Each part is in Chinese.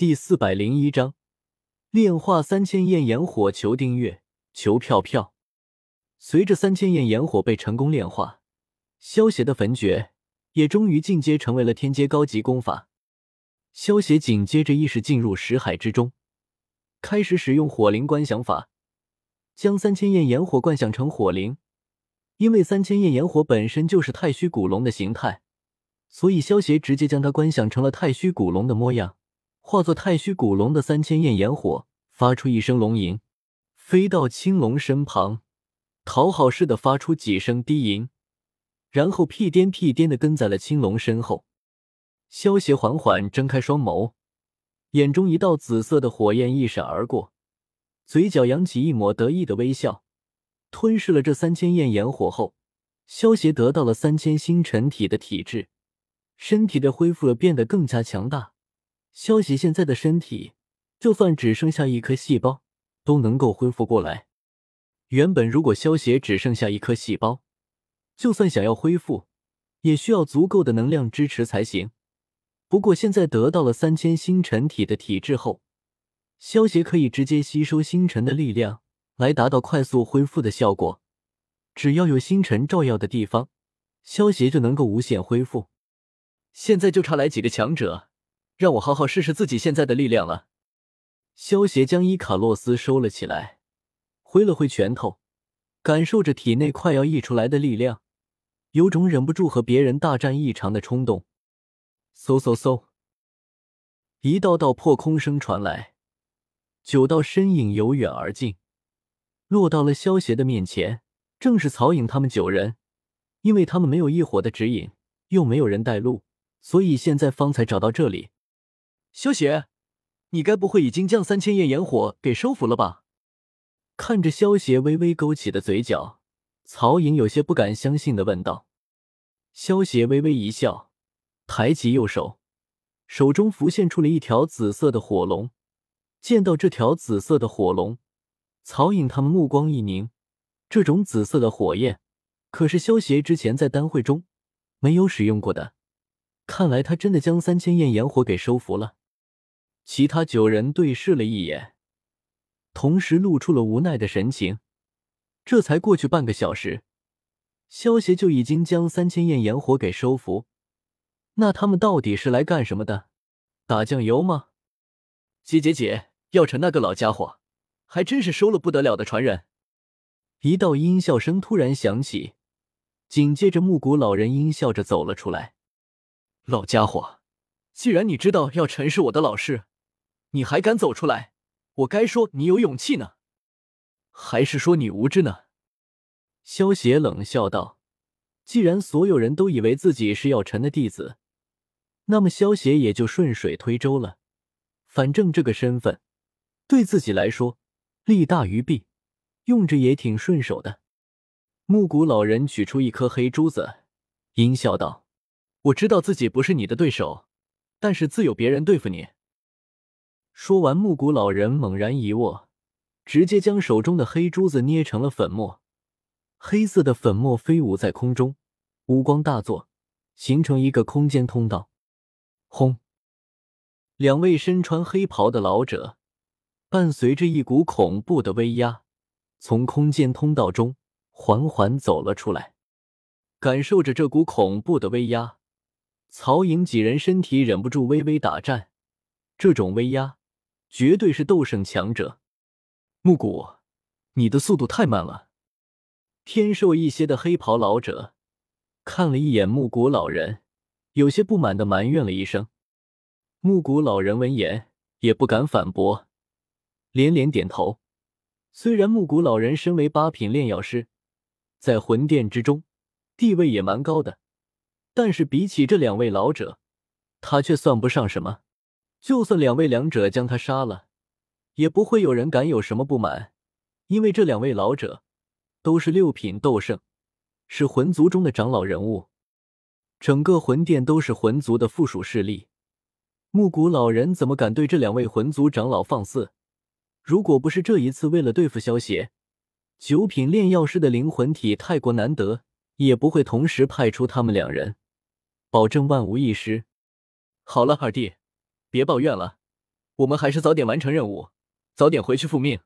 第四百零一章，炼化三千焰炎火。求订阅，求票票。随着三千焰炎火被成功炼化，萧邪的焚诀也终于进阶成为了天阶高级功法。萧邪紧接着意识进入识海之中，开始使用火灵观想法，将三千焰炎火观想成火灵。因为三千焰炎火本身就是太虚古龙的形态，所以萧邪直接将它观想成了太虚古龙的模样。化作太虚古龙的三千焰炎火，发出一声龙吟，飞到青龙身旁，讨好似的发出几声低吟，然后屁颠屁颠的跟在了青龙身后。萧邪缓缓睁开双眸，眼中一道紫色的火焰一闪而过，嘴角扬起一抹得意的微笑。吞噬了这三千焰炎火后，萧邪得到了三千星辰体的体质，身体的恢复了，变得更加强大。萧邪现在的身体，就算只剩下一颗细胞，都能够恢复过来。原本如果萧邪只剩下一颗细胞，就算想要恢复，也需要足够的能量支持才行。不过现在得到了三千星辰体的体质后，萧邪可以直接吸收星辰的力量，来达到快速恢复的效果。只要有星辰照耀的地方，萧邪就能够无限恢复。现在就差来几个强者。让我好好试试自己现在的力量了。萧协将伊卡洛斯收了起来，挥了挥拳头，感受着体内快要溢出来的力量，有种忍不住和别人大战一场的冲动。嗖嗖嗖，一道道破空声传来，九道身影由远而近，落到了萧协的面前，正是曹颖他们九人。因为他们没有一伙的指引，又没有人带路，所以现在方才找到这里。萧邪，你该不会已经将三千焰炎火给收服了吧？看着萧邪微微勾起的嘴角，曹颖有些不敢相信的问道。萧邪微微一笑，抬起右手，手中浮现出了一条紫色的火龙。见到这条紫色的火龙，曹颖他们目光一凝。这种紫色的火焰，可是萧邪之前在丹会中没有使用过的。看来他真的将三千焰炎火给收服了。其他九人对视了一眼，同时露出了无奈的神情。这才过去半个小时，萧协就已经将三千焰炎火给收服。那他们到底是来干什么的？打酱油吗？姐姐姐，药尘那个老家伙，还真是收了不得了的传人。一道阴笑声突然响起，紧接着木谷老人阴笑着走了出来。老家伙，既然你知道药尘是我的老师。你还敢走出来？我该说你有勇气呢，还是说你无知呢？萧邪冷笑道：“既然所有人都以为自己是药尘的弟子，那么萧邪也就顺水推舟了。反正这个身份对自己来说利大于弊，用着也挺顺手的。”木谷老人取出一颗黑珠子，阴笑道：“我知道自己不是你的对手，但是自有别人对付你。”说完，木谷老人猛然一握，直接将手中的黑珠子捏成了粉末。黑色的粉末飞舞在空中，无光大作，形成一个空间通道。轰！两位身穿黑袍的老者，伴随着一股恐怖的威压，从空间通道中缓缓走了出来。感受着这股恐怖的威压，曹颖几人身体忍不住微微打颤。这种威压。绝对是斗圣强者，木谷，你的速度太慢了。偏瘦一些的黑袍老者看了一眼木谷老人，有些不满的埋怨了一声。木谷老人闻言也不敢反驳，连连点头。虽然木谷老人身为八品炼药师，在魂殿之中地位也蛮高的，但是比起这两位老者，他却算不上什么。就算两位两者将他杀了，也不会有人敢有什么不满，因为这两位老者都是六品斗圣，是魂族中的长老人物，整个魂殿都是魂族的附属势力。木谷老人怎么敢对这两位魂族长老放肆？如果不是这一次为了对付萧邪，九品炼药师的灵魂体太过难得，也不会同时派出他们两人，保证万无一失。好了，二弟。别抱怨了，我们还是早点完成任务，早点回去复命。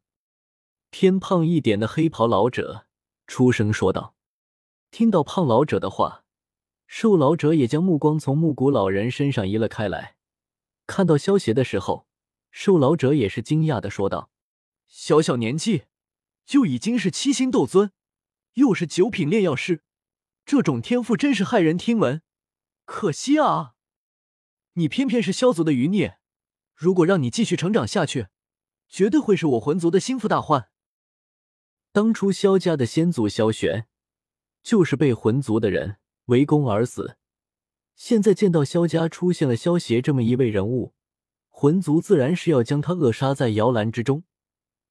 偏胖一点的黑袍老者出声说道。听到胖老者的话，瘦老者也将目光从木谷老人身上移了开来。看到萧邪的时候，瘦老者也是惊讶的说道：“小小年纪就已经是七星斗尊，又是九品炼药师，这种天赋真是骇人听闻。可惜啊，你偏偏是萧族的余孽。如果让你继续成长下去，绝对会是我魂族的心腹大患。当初萧家的先祖萧玄。”就是被魂族的人围攻而死。现在见到萧家出现了萧邪这么一位人物，魂族自然是要将他扼杀在摇篮之中。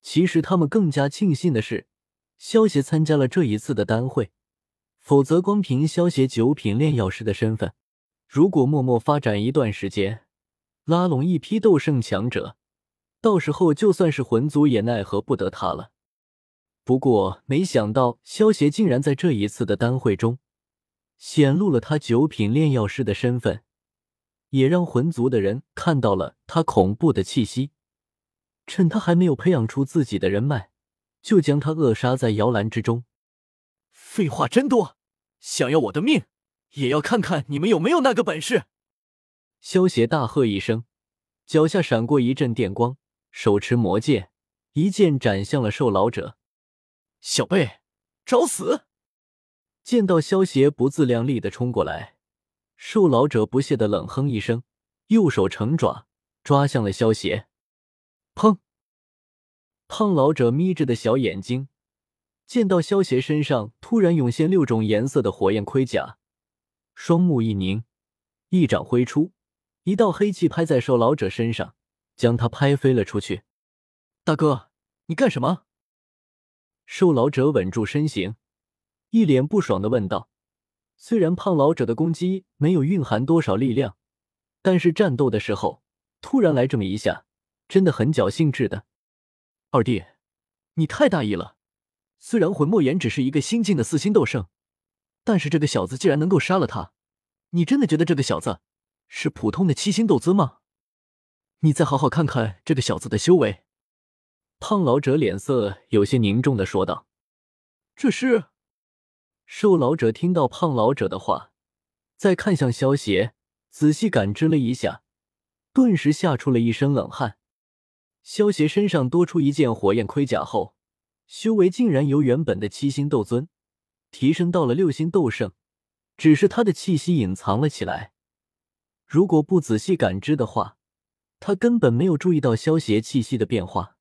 其实他们更加庆幸的是，萧协参加了这一次的丹会，否则光凭萧邪九品炼药师的身份，如果默默发展一段时间，拉拢一批斗圣强者，到时候就算是魂族也奈何不得他了。不过，没想到萧协竟然在这一次的丹会中显露了他九品炼药师的身份，也让魂族的人看到了他恐怖的气息。趁他还没有培养出自己的人脉，就将他扼杀在摇篮之中。废话真多，想要我的命，也要看看你们有没有那个本事！萧协大喝一声，脚下闪过一阵电光，手持魔剑，一剑斩向了瘦老者。小辈，找死！见到萧邪不自量力的冲过来，瘦老者不屑的冷哼一声，右手成爪抓向了萧邪。砰！胖老者眯着的小眼睛，见到萧邪身上突然涌现六种颜色的火焰盔甲，双目一凝，一掌挥出，一道黑气拍在瘦老者身上，将他拍飞了出去。大哥，你干什么？瘦老者稳住身形，一脸不爽的问道：“虽然胖老者的攻击没有蕴含多少力量，但是战斗的时候突然来这么一下，真的很侥幸质的。”二弟，你太大意了。虽然魂莫言只是一个新晋的四星斗圣，但是这个小子竟然能够杀了他，你真的觉得这个小子是普通的七星斗尊吗？你再好好看看这个小子的修为。胖老者脸色有些凝重的说道：“这是。”瘦老者听到胖老者的话，再看向萧邪，仔细感知了一下，顿时吓出了一身冷汗。萧邪身上多出一件火焰盔甲后，修为竟然由原本的七星斗尊提升到了六星斗圣，只是他的气息隐藏了起来。如果不仔细感知的话，他根本没有注意到萧邪气息的变化。